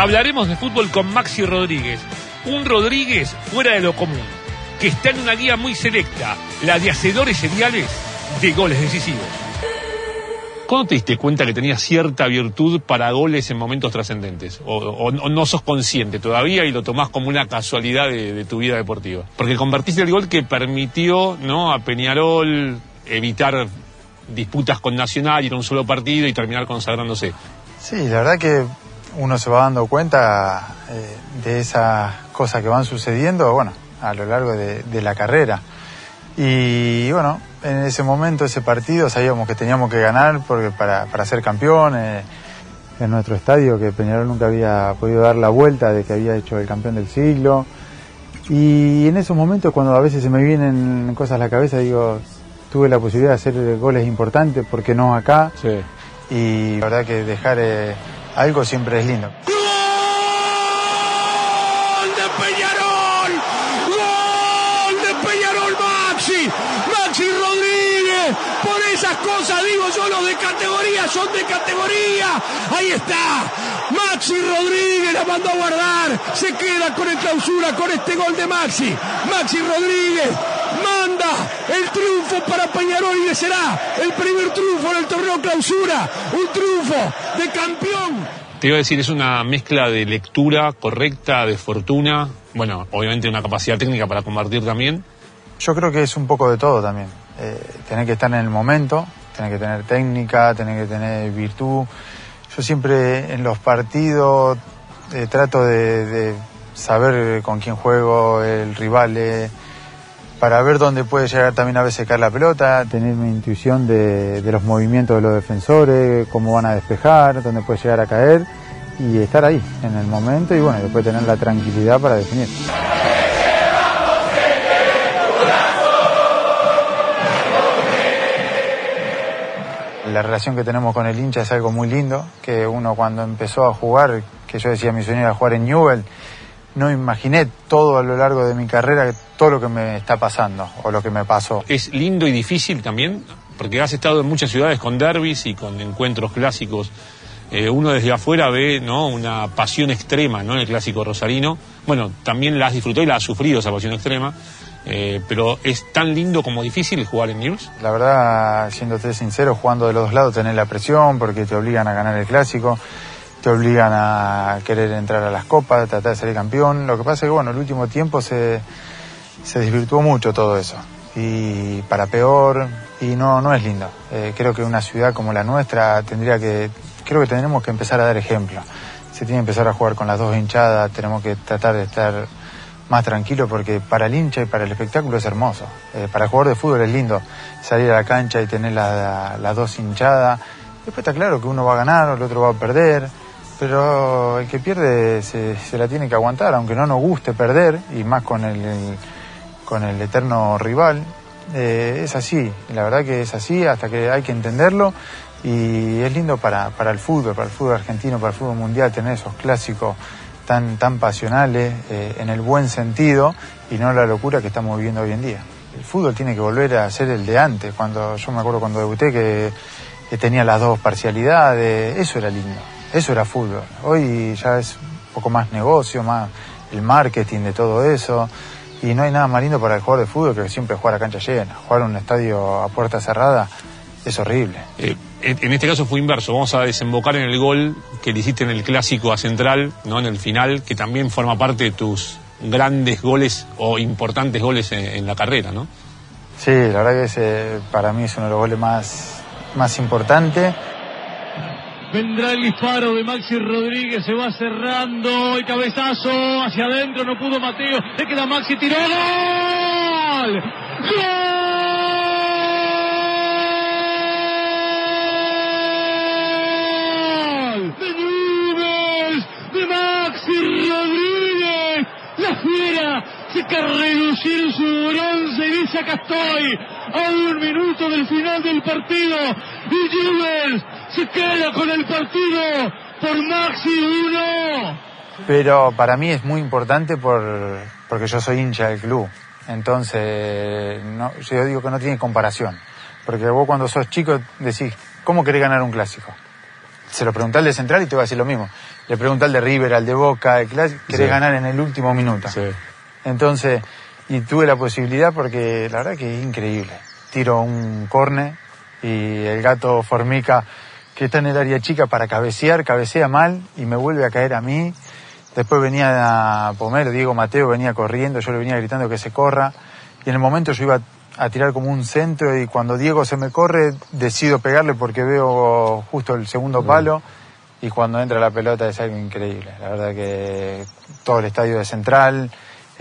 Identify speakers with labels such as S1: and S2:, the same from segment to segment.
S1: Hablaremos de fútbol con Maxi Rodríguez, un Rodríguez fuera de lo común, que está en una guía muy selecta, la de hacedores seriales de goles decisivos. ¿Cuándo te diste cuenta que tenías cierta virtud para goles en momentos trascendentes? O, no sos consciente todavía y lo tomás como una casualidad de, tu vida deportiva? Porque convertiste el gol que permitió ¿no? a Peñarol evitar disputas con Nacional, ir a un solo partido y terminar consagrándose.
S2: Sí, la verdad que uno se va dando cuenta eh, de esas cosas que van sucediendo, bueno, a lo largo de, la carrera. Y bueno, en ese momento, ese partido, sabíamos que teníamos que ganar porque para, ser campeón eh, en nuestro estadio, que Peñarol nunca había podido dar la vuelta de que había hecho el campeón del siglo. Y en esos momentos, cuando a veces se me vienen cosas a la cabeza, digo, tuve la posibilidad de hacer goles importantes, ¿por qué no acá? Sí. Y la verdad que dejar... Eh, algo siempre es lindo.
S3: ¡Gol de Peñarol! ¡Gol de Peñarol Maxi! Maxi Rodríguez. Por esas cosas digo yo, los de categoría son de categoría. Ahí está. Maxi Rodríguez la mandó a guardar. Se queda con el clausura con este gol de Maxi. Maxi Rodríguez manda el triunfo para Peñarol y será el primer triunfo en el torneo clausura. Un triunfo de campeón.
S1: Te iba a decir, es una mezcla de lectura correcta, de fortuna, bueno, obviamente una capacidad técnica para convertir también.
S2: Yo creo que es un poco de todo también. Eh, tener que estar en el momento, tener que tener técnica, tener que tener virtud. Yo siempre en los partidos eh, trato de, saber con quién juego, el rival. Eh, para ver dónde puede llegar también a veces caer la pelota, tener mi intuición de, los movimientos de los defensores, cómo van a despejar, dónde puede llegar a caer y estar ahí en el momento y bueno, después tener la tranquilidad para definir. La relación que tenemos con el hincha es algo muy lindo, que uno cuando empezó a jugar, que yo decía mi sueño era jugar en Newell, no imaginé todo a lo largo de mi carrera, todo lo que me está pasando o lo que me pasó.
S1: ¿Es lindo y difícil también? Porque has estado en muchas ciudades con derbis y con encuentros clásicos. Eh, uno desde afuera ve ¿no? una pasión extrema ¿no? el clásico rosarino. Bueno, también la has disfrutado y la has sufrido esa pasión extrema. Eh, pero ¿es tan lindo como difícil jugar en News?
S2: La verdad, siéndote sincero, jugando de los dos lados tenés la presión porque te obligan a ganar el clásico te obligan a querer entrar a las copas, tratar de salir campeón. Lo que pasa es que, bueno, el último tiempo se, se desvirtuó mucho todo eso. Y para peor, y no, no es lindo. Eh, creo que una ciudad como la nuestra tendría que, creo que tenemos que empezar a dar ejemplo. Se tiene que empezar a jugar con las dos hinchadas, tenemos que tratar de estar más tranquilos porque para el hincha y para el espectáculo es hermoso. Eh, para el jugador de fútbol es lindo salir a la cancha y tener las dos hinchadas. Después está claro que uno va a ganar, el otro va a perder pero el que pierde se, la tiene que aguantar, aunque no nos guste perder, y más con el, con el eterno rival. Eh, es así, la verdad que es así, hasta que hay que entenderlo, y es lindo para, para el fútbol, para el fútbol argentino, para el fútbol mundial, tener esos clásicos tan, tan pasionales, eh, en el buen sentido, y no la locura que estamos viviendo hoy en día. El fútbol tiene que volver a ser el de antes, cuando yo me acuerdo cuando debuté que, tenía las dos parcialidades, eso era lindo. Eso era fútbol. Hoy ya es un poco más negocio, más el marketing de todo eso. Y no hay nada más lindo para el jugador de fútbol que siempre jugar a cancha llena. Jugar en un estadio a puerta cerrada es horrible.
S1: Eh, en este caso fue inverso. Vamos a desembocar en el gol que le hiciste en el clásico a Central, ¿no? en el final, que también forma parte de tus grandes goles o importantes goles en, la carrera, ¿no?
S2: Sí, la verdad que ese para mí es uno de los goles más, más importantes.
S3: Vendrá el disparo de Maxi Rodríguez, se va cerrando el cabezazo hacia adentro, no pudo Mateo, le queda Maxi, tiró gol. ¡Gol! De de Maxi Rodríguez, la fiera se que reducir su bronce y dice acá estoy, a un minuto del final del partido, y Newell's se queda con el partido por Maxi 1.
S2: Pero para mí es muy importante por, porque yo soy hincha del club. Entonces, no, yo digo que no tiene comparación. Porque vos cuando sos chico decís, ¿cómo querés ganar un clásico? Se lo preguntás al de Central y te va a decir lo mismo. Le preguntás al de River, al de Boca, el clásico, querés
S1: Sí.
S2: ganar en el último minuto.
S1: Sí.
S2: Entonces, y tuve la posibilidad porque la verdad que es increíble. Tiro un corne y el gato Formica, que está en el área chica para cabecear, cabecea mal y me vuelve a caer a mí. Después venía a Pomero, Diego Mateo venía corriendo, yo le venía gritando que se corra. Y en el momento yo iba a tirar como un centro y cuando Diego se me corre, decido pegarle porque veo justo el segundo palo. Y cuando entra la pelota es algo increíble. La verdad que todo el estadio de Central,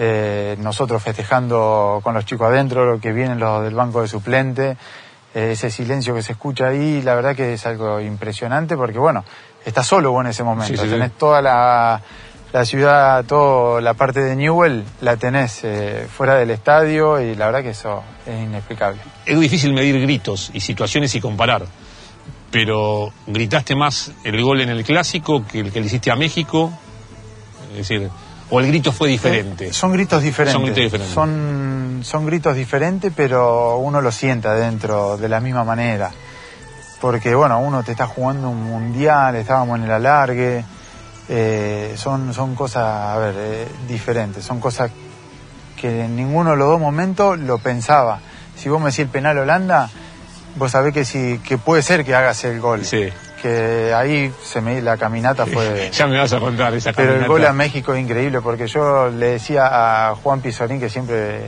S2: eh, nosotros festejando con los chicos adentro, lo que vienen los del banco de suplente, eh, ese silencio que se escucha ahí, la verdad que es algo impresionante porque bueno, estás solo vos en ese momento,
S1: Sí, sí, sí.
S2: tenés toda la, la ciudad, toda la parte de Newell, la tenés eh, fuera del estadio y la verdad que eso es inexplicable.
S1: Es difícil medir gritos y situaciones y comparar. Pero gritaste más el gol en el clásico que el que le hiciste a México. Es decir, o el grito fue diferente.
S2: Eh, Son gritos diferentes.
S1: Son gritos diferentes.
S2: Son, son gritos diferentes, pero uno lo siente adentro de la misma manera. Porque, bueno, uno te está jugando un mundial, estábamos en el alargue. eh, son, son cosas, a ver, eh, diferentes. Son cosas que en ninguno de los dos momentos lo pensaba. Si vos me decís el penal Holanda, vos sabés que, si, que puede ser que hagas el gol.
S1: Sí.
S2: Que ahí se me, la caminata fue...
S1: Ya me vas a contar esa
S2: Pero el gol a México es increíble porque yo le decía a Juan Pizorín, que siempre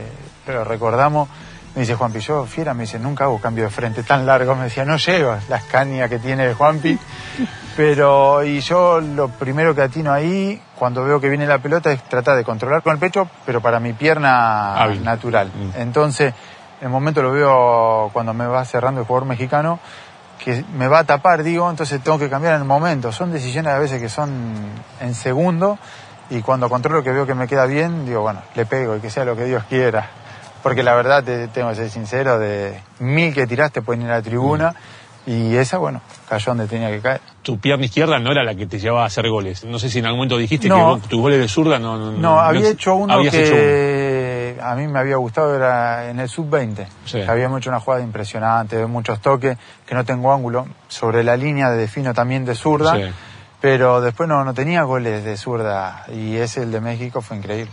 S2: lo recordamos, me dice Juanpi, yo fiera, me dice, nunca hago cambio de frente tan largo, me decía, no llego las cañas que tiene Juanpi, pero y yo lo primero que atino ahí, cuando veo que viene la pelota, es tratar de controlar con el pecho, pero para mi pierna
S1: Hábil.
S2: natural.
S1: Mm.
S2: Entonces, en el momento lo veo cuando me va cerrando el jugador mexicano, que me va a tapar, digo, entonces tengo que cambiar en el momento. Son decisiones a veces que son en segundo y cuando controlo que veo que me queda bien, digo, bueno, le pego y que sea lo que Dios quiera. Porque la verdad, te, tengo que ser sincero, de mil que tiraste pueden ir a la tribuna y esa, bueno, cayó donde tenía que caer.
S1: Tu pierna izquierda no era la que te llevaba a hacer goles. No sé si en algún momento dijiste
S2: No.
S1: que vos- tus goles de zurda no... No,
S2: No, había hecho uno
S1: habías hecho uno.
S2: A mí me había gustado, era en el sub-20.
S1: Sí.
S2: Habíamos hecho una jugada impresionante, de muchos toques, que no tengo ángulo. Sobre la línea de defino también de zurda,
S1: Sí.
S2: pero después no, no tenía goles de zurda y ese, el de México, fue increíble.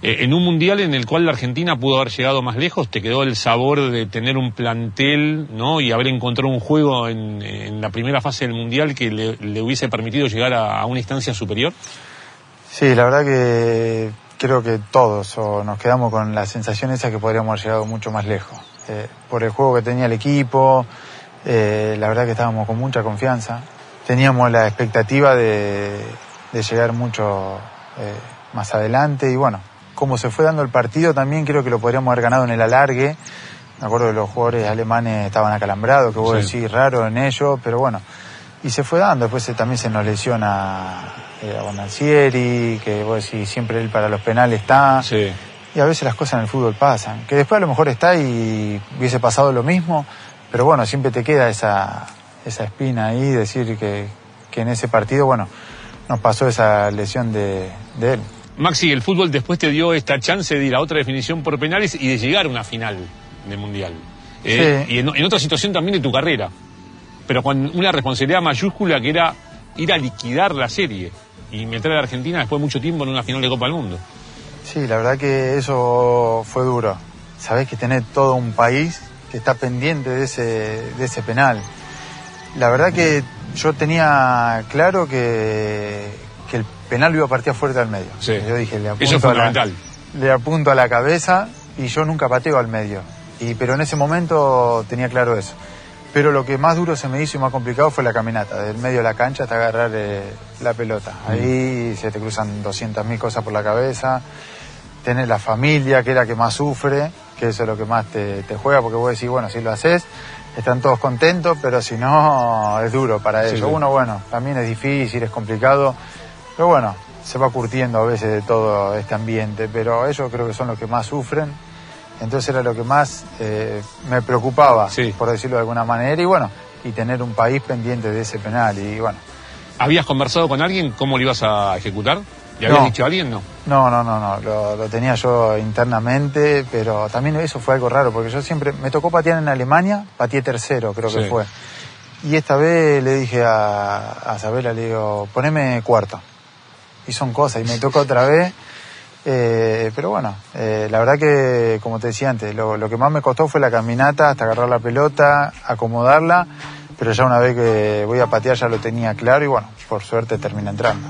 S1: Eh, en un mundial en el cual la Argentina pudo haber llegado más lejos, ¿te quedó el sabor de tener un plantel ¿no? y haber encontrado un juego en, en la primera fase del mundial que le, le hubiese permitido llegar a, a una instancia superior?
S2: Sí, la verdad que creo que todos o nos quedamos con la sensación esa que podríamos haber llegado mucho más lejos. Eh, por el juego que tenía el equipo, eh, la verdad que estábamos con mucha confianza. Teníamos la expectativa de, de llegar mucho eh, más adelante y bueno, como se fue dando el partido también creo que lo podríamos haber ganado en el alargue. Me acuerdo que los jugadores alemanes estaban acalambrados, que vos
S1: Sí.
S2: decís raro en ellos, pero bueno, y se fue dando, después también se nos lesiona eh, que vos decís, siempre él para los penales está.
S1: Sí.
S2: Y a veces las cosas en el fútbol pasan. Que después a lo mejor está y hubiese pasado lo mismo, pero bueno, siempre te queda esa, esa espina ahí, decir que, que en ese partido, bueno, nos pasó esa lesión de, de él.
S1: Maxi, el fútbol después te dio esta chance de ir a otra definición por penales y de llegar a una final de mundial. Eh,
S2: Sí.
S1: Y en, en otra situación también de tu carrera. Pero con una responsabilidad mayúscula que era ir a liquidar la serie y meter a la Argentina después de mucho tiempo en una final de Copa del Mundo.
S2: Sí, la verdad que eso fue duro. Sabés que tenés todo un país que está pendiente de ese, de ese penal. La verdad que yo tenía claro que, que el penal lo iba a partir fuerte al medio.
S1: Sí.
S2: Yo dije, le apunto,
S1: Eso es
S2: a la,
S1: fundamental.
S2: le apunto a la cabeza y yo nunca pateo al medio. Y, pero en ese momento tenía claro eso. Pero lo que más duro se me hizo y más complicado fue la caminata, del medio de la cancha hasta agarrar eh, la pelota. Ahí se te cruzan 200.000 cosas por la cabeza. Tenés la familia, que es la que más sufre, que eso es lo que más te, te juega, porque vos decís, bueno, si lo haces, están todos contentos, pero si no, es duro para
S1: Sí,
S2: ellos.
S1: sí.
S2: Uno, bueno, también es difícil, es complicado, pero bueno, se va curtiendo a veces de todo este ambiente, pero ellos creo que son los que más sufren. Entonces era lo que más eh, me preocupaba,
S1: Sí.
S2: por decirlo de alguna manera, y bueno, y tener un país pendiente de ese penal, y bueno,
S1: ¿Habías conversado con alguien cómo lo ibas a ejecutar? ¿Le habías
S2: No.
S1: dicho a alguien? No.
S2: No, no, no, no, lo, lo tenía yo internamente, pero también eso fue algo raro, porque yo siempre, me tocó patear en Alemania, pateé tercero, creo que fue. Y esta vez le dije a, a Sabela, le digo, poneme cuarto. Y son cosas, y me tocó otra vez. Eh, pero bueno, eh, la verdad que, como te decía antes, lo, lo que más me costó fue la caminata hasta agarrar la pelota, acomodarla, pero ya una vez que voy a patear ya lo tenía claro y bueno, por suerte termina entrando.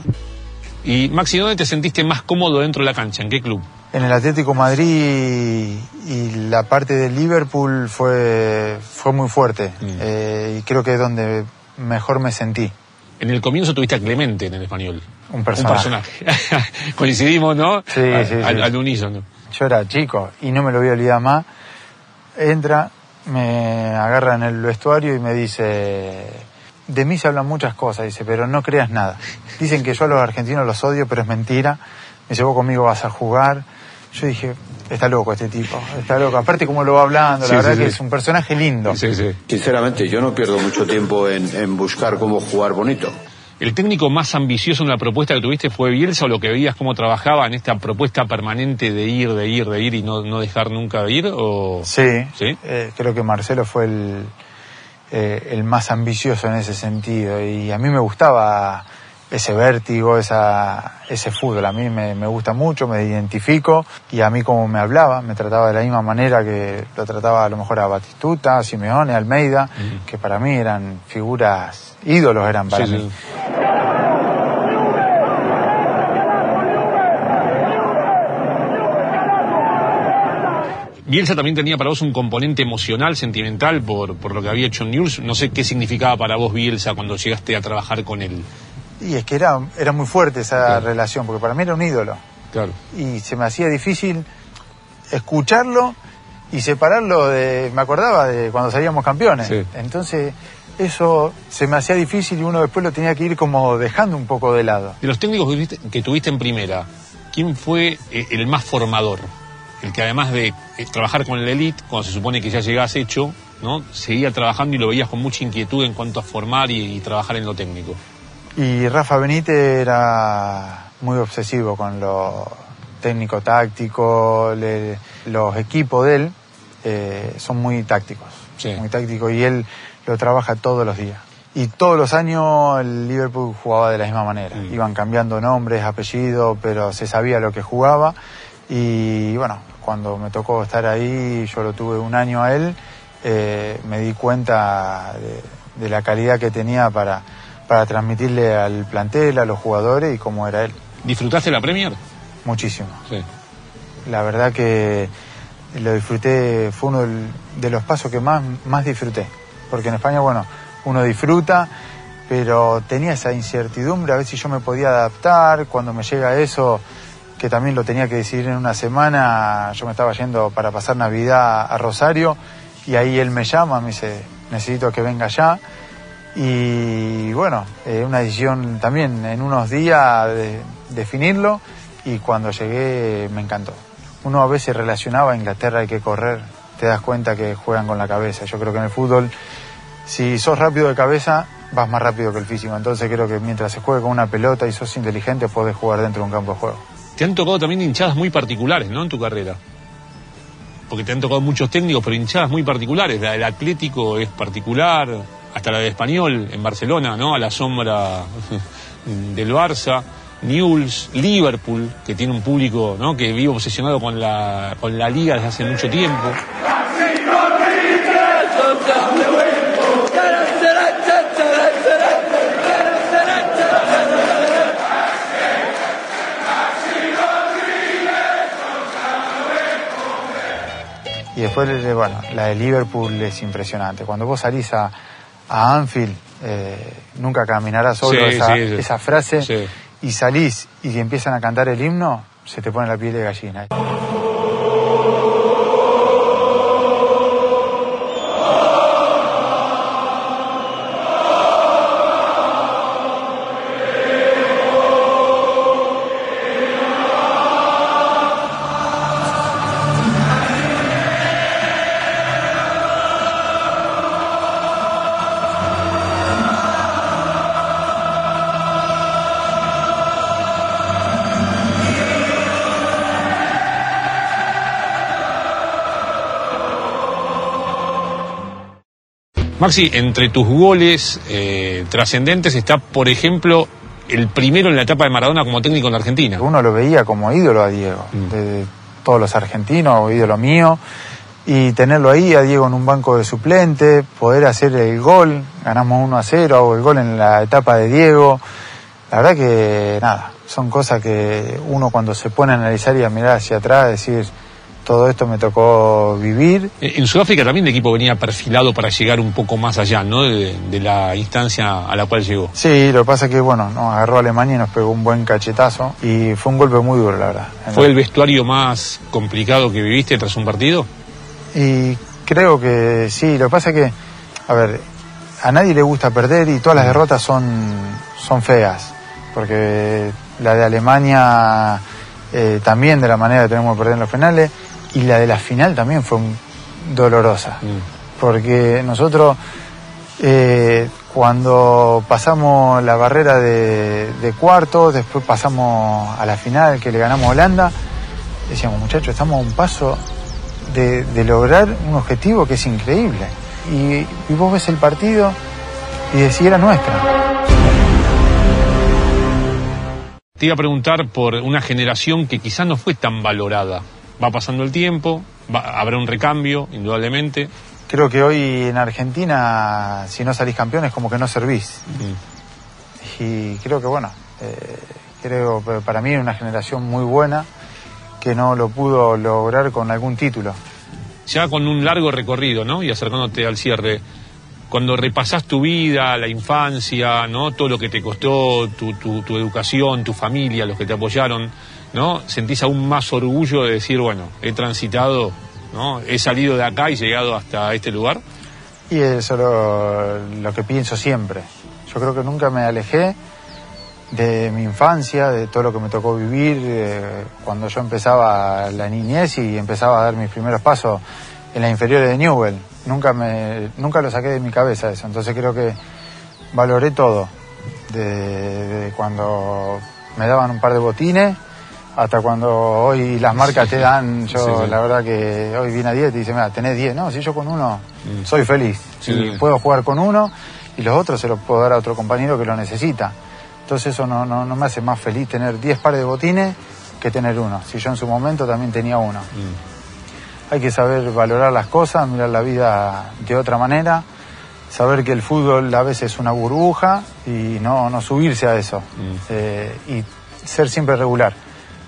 S1: Y Maxi, ¿dónde te sentiste más cómodo dentro de la cancha? ¿En qué club?
S2: En el Atlético Madrid y la parte de Liverpool fue, fue muy fuerte
S1: Mm.
S2: eh, y creo que es donde mejor me sentí.
S1: En el comienzo tuviste a Clemente en el español.
S2: Un personaje.
S1: Un personaje. Coincidimos, ¿no?
S2: Sí, sí,
S1: al,
S2: sí.
S1: al unísono.
S2: Yo era chico y no me lo voy a olvidar más. Entra, me agarra en el vestuario y me dice, de mí se hablan muchas cosas, dice, pero no creas nada. Dicen que yo a los argentinos los odio, pero es mentira. Me vos conmigo vas a jugar. Yo dije, está loco este tipo, está loco. Aparte como lo va hablando,
S1: Sí,
S2: la verdad
S1: sí,
S2: que
S1: sí.
S2: es un personaje lindo.
S1: Sí, sí.
S4: Sinceramente, yo no pierdo mucho tiempo en, en buscar cómo jugar bonito.
S1: ¿El técnico más ambicioso en la propuesta que tuviste fue Bielsa o lo que veías cómo trabajaba en esta propuesta permanente de ir, de ir, de ir y no, no dejar nunca de ir? O...
S2: Sí,
S1: ¿Sí?
S2: eh, creo que Marcelo fue el, eh, el más ambicioso en ese sentido y a mí me gustaba ese vértigo, esa, ese fútbol, a mí me, me gusta mucho, me identifico y a mí como me hablaba, me trataba de la misma manera que lo trataba a lo mejor a Batistuta, a Simeone, a Almeida, que para mí eran figuras, ídolos eran para
S1: Sí,
S2: mí.
S1: sí. Bielsa también tenía para vos un componente emocional, sentimental por, por lo que había hecho en News. No sé qué significaba para vos Bielsa cuando llegaste a trabajar con él.
S2: Y es que era, era muy fuerte esa
S1: Claro.
S2: relación, porque para mí era un ídolo.
S1: Claro.
S2: y se me hacía difícil escucharlo y separarlo de. Me acordaba de cuando salíamos campeones.
S1: Sí.
S2: Entonces, eso se me hacía difícil y uno después lo tenía que ir como dejando un poco de lado.
S1: De los técnicos que tuviste, que tuviste en primera, ¿quién fue eh, el más formador? El que además de eh, trabajar con el elite, cuando se supone que ya llegás hecho, ¿no? Seguía trabajando y lo veías con mucha inquietud en cuanto a formar y, y trabajar en lo técnico.
S2: Y Rafa Benítez era muy obsesivo con lo técnico táctico, le- los equipos de él eh, son muy tácticos,
S1: Sí.
S2: muy tácticos y él lo trabaja todos los días. Y todos los años el Liverpool jugaba de la misma manera.
S1: Mm.
S2: Iban cambiando nombres, apellidos, pero se sabía lo que jugaba. Y bueno, cuando me tocó estar ahí, yo lo tuve un año a él, eh, me di cuenta de, de la calidad que tenía para, para transmitirle al plantel, a los jugadores y cómo era él.
S1: ¿Disfrutaste la Premier?
S2: Muchísimo.
S1: Sí.
S2: La verdad que lo disfruté, fue uno de los pasos que más, más disfruté. Porque en España, bueno, uno disfruta, pero tenía esa incertidumbre a ver si yo me podía adaptar. Cuando me llega eso, que también lo tenía que decidir en una semana, yo me estaba yendo para pasar Navidad a Rosario y ahí él me llama, me dice, necesito que venga ya. Y bueno, eh, una decisión también en unos días de definirlo y cuando llegué me encantó. Uno a veces relacionaba a Inglaterra hay que correr, te das cuenta que juegan con la cabeza. Yo creo que en el fútbol, si sos rápido de cabeza, vas más rápido que el físico. Entonces creo que mientras se juegue con una pelota y sos inteligente, podés jugar dentro de un campo de juego.
S1: Te han tocado también hinchadas muy particulares, ¿no? En tu carrera. Porque te han tocado muchos técnicos, pero hinchadas muy particulares. La del Atlético es particular, hasta la del Español en Barcelona, ¿no? A la sombra del Barça. Newell's, Liverpool, que tiene un público ¿no? que vive obsesionado con la, con la liga desde hace mucho tiempo.
S2: Y después, bueno, la de Liverpool es impresionante. Cuando vos salís a, a Anfield, eh, nunca caminarás solo
S1: Sí,
S2: esa,
S1: sí, sí.
S2: esa frase, y salís y empiezan a cantar el himno, se te pone la piel de gallina.
S1: Maxi, entre tus goles eh, trascendentes está, por ejemplo, el primero en la etapa de Maradona como técnico en la Argentina.
S2: Uno lo veía como ídolo a Diego,
S1: Mm.
S2: de todos los argentinos, ídolo mío, y tenerlo ahí a Diego en un banco de suplente, poder hacer el gol, ganamos 1 a 0, hago el gol en la etapa de Diego. La verdad que nada, son cosas que uno cuando se pone a analizar y a mirar hacia atrás, decir, todo esto me tocó vivir
S1: Eh, En Sudáfrica también el equipo venía perfilado para llegar un poco más allá, ¿no? De, de la instancia a la cual llegó.
S2: Sí, lo que pasa es que, bueno, nos agarró a Alemania y nos pegó un buen cachetazo y fue un golpe muy duro, la verdad.
S1: ¿Fue el vestuario más complicado que viviste tras un partido?
S2: Y creo que sí, lo que pasa es que, a ver, a nadie le gusta perder y todas las derrotas son, son feas, porque la de Alemania eh, también de la manera que tenemos que perder en los penales y la de la final también fue dolorosa,
S1: Mm.
S2: porque nosotros eh, cuando pasamos la barrera de, de cuartos, después pasamos a la final que le ganamos a Holanda, decíamos muchachos, estamos a un paso de, de lograr un objetivo que es increíble. Y, y vos ves el partido y decís, era nuestra.
S1: Te iba a preguntar por una generación que quizás no fue tan valorada. Va pasando el tiempo, va- habrá un recambio, indudablemente.
S2: Creo que hoy en Argentina, si no salís campeón, es como que no servís.
S1: Mm.
S2: Y creo que, bueno, eh, creo que para mí es una generación muy buena que no lo pudo lograr con algún título.
S1: Ya con un largo recorrido, ¿no? Y acercándote al cierre, cuando repasás tu vida, la infancia, ¿no? Todo lo que te costó, tu, tu, tu educación, tu familia, los que te apoyaron, ¿no? Sentís aún más orgullo de decir, bueno, he transitado, ¿no? He salido de acá y llegado hasta este lugar.
S2: Y eso es lo, lo que pienso siempre. Yo creo que nunca me alejé de mi infancia, de todo lo que me tocó vivir, eh, cuando yo empezaba la niñez y empezaba a dar mis primeros pasos en las inferiores de Newell. Nunca, me, nunca lo saqué de mi cabeza eso. Entonces creo que valoré todo. De cuando me daban un par de botines hasta cuando hoy las marcas te dan, yo
S1: Sí, sí.
S2: la verdad que hoy vine a 10 y te dice, mira, tenés 10, no, si yo con uno
S1: Mm.
S2: soy feliz. Y puedo jugar con uno y los otros se los puedo dar a otro compañero que lo necesita. Entonces eso no, no, no me hace más feliz tener 10 pares de botines que tener uno. Si yo en su momento también tenía uno.
S1: Mm.
S2: Hay que saber valorar las cosas, mirar la vida de otra manera, saber que el fútbol a veces es una burbuja y no, no subirse a eso.
S1: Mm.
S2: Eh, y ser siempre regular.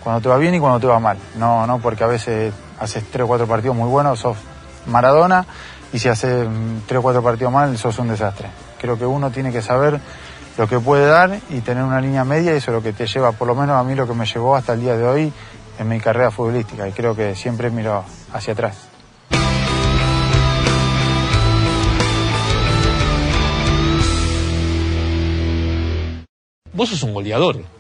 S2: Cuando te va bien y cuando te va mal. No, no porque a veces haces tres o cuatro partidos muy buenos, sos Maradona, y si haces mm, tres o cuatro partidos mal, sos un desastre. Creo que uno tiene que saber lo que puede dar y tener una línea media y eso es lo que te lleva, por lo menos a mí lo que me llevó hasta el día de hoy en mi carrera futbolística y creo que siempre miro hacia atrás.
S1: Vos sos un goleador.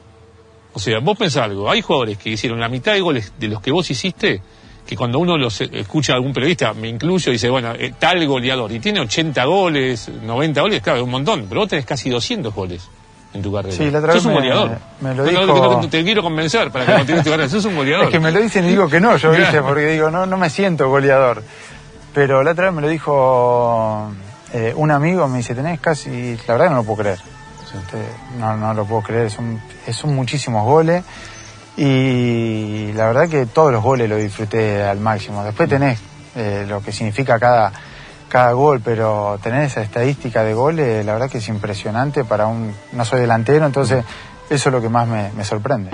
S1: O sea, vos pensás algo, hay jugadores que hicieron la mitad de goles de los que vos hiciste, que cuando uno los eh, escucha a algún periodista, me incluyo, dice, bueno, eh, tal goleador, y tiene 80 goles, 90 goles, claro, es un montón, pero vos tenés casi 200 goles en tu carrera.
S2: Sí, la otra
S1: sos
S2: vez
S1: un
S2: me-
S1: goleador.
S2: me lo dijo-
S1: no, no, te quiero convencer para que continúes tu carrera, sos un goleador.
S2: Es que me lo dicen y digo que no, yo. ¿viste? porque digo, no, no me siento goleador. Pero la otra vez me lo dijo eh, un amigo, me dice, tenés casi, la verdad que no lo puedo creer. Este, No, no lo puedo creer, son, son muchísimos goles y la verdad que todos los goles los disfruté al máximo. Después tenés eh, lo que significa cada, cada gol, pero tener esa estadística de goles, la verdad que es impresionante para un... No soy delantero, entonces eso es lo que más me, me sorprende.